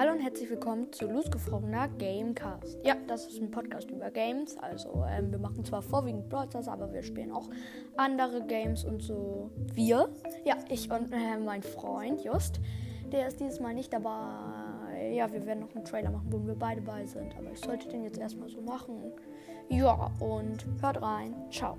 Hallo und herzlich willkommen zu Losgefrorener Gamecast. Ja, das ist ein Podcast über Games. Also, ähm, wir machen zwar vorwiegend Broadcast, aber wir spielen auch andere Games und so. Wir? Ja, ich und äh, mein Freund Just. Der ist dieses Mal nicht dabei. Äh, ja, wir werden noch einen Trailer machen, wo wir beide bei sind. Aber ich sollte den jetzt erstmal so machen. Ja, und hört rein. Ciao.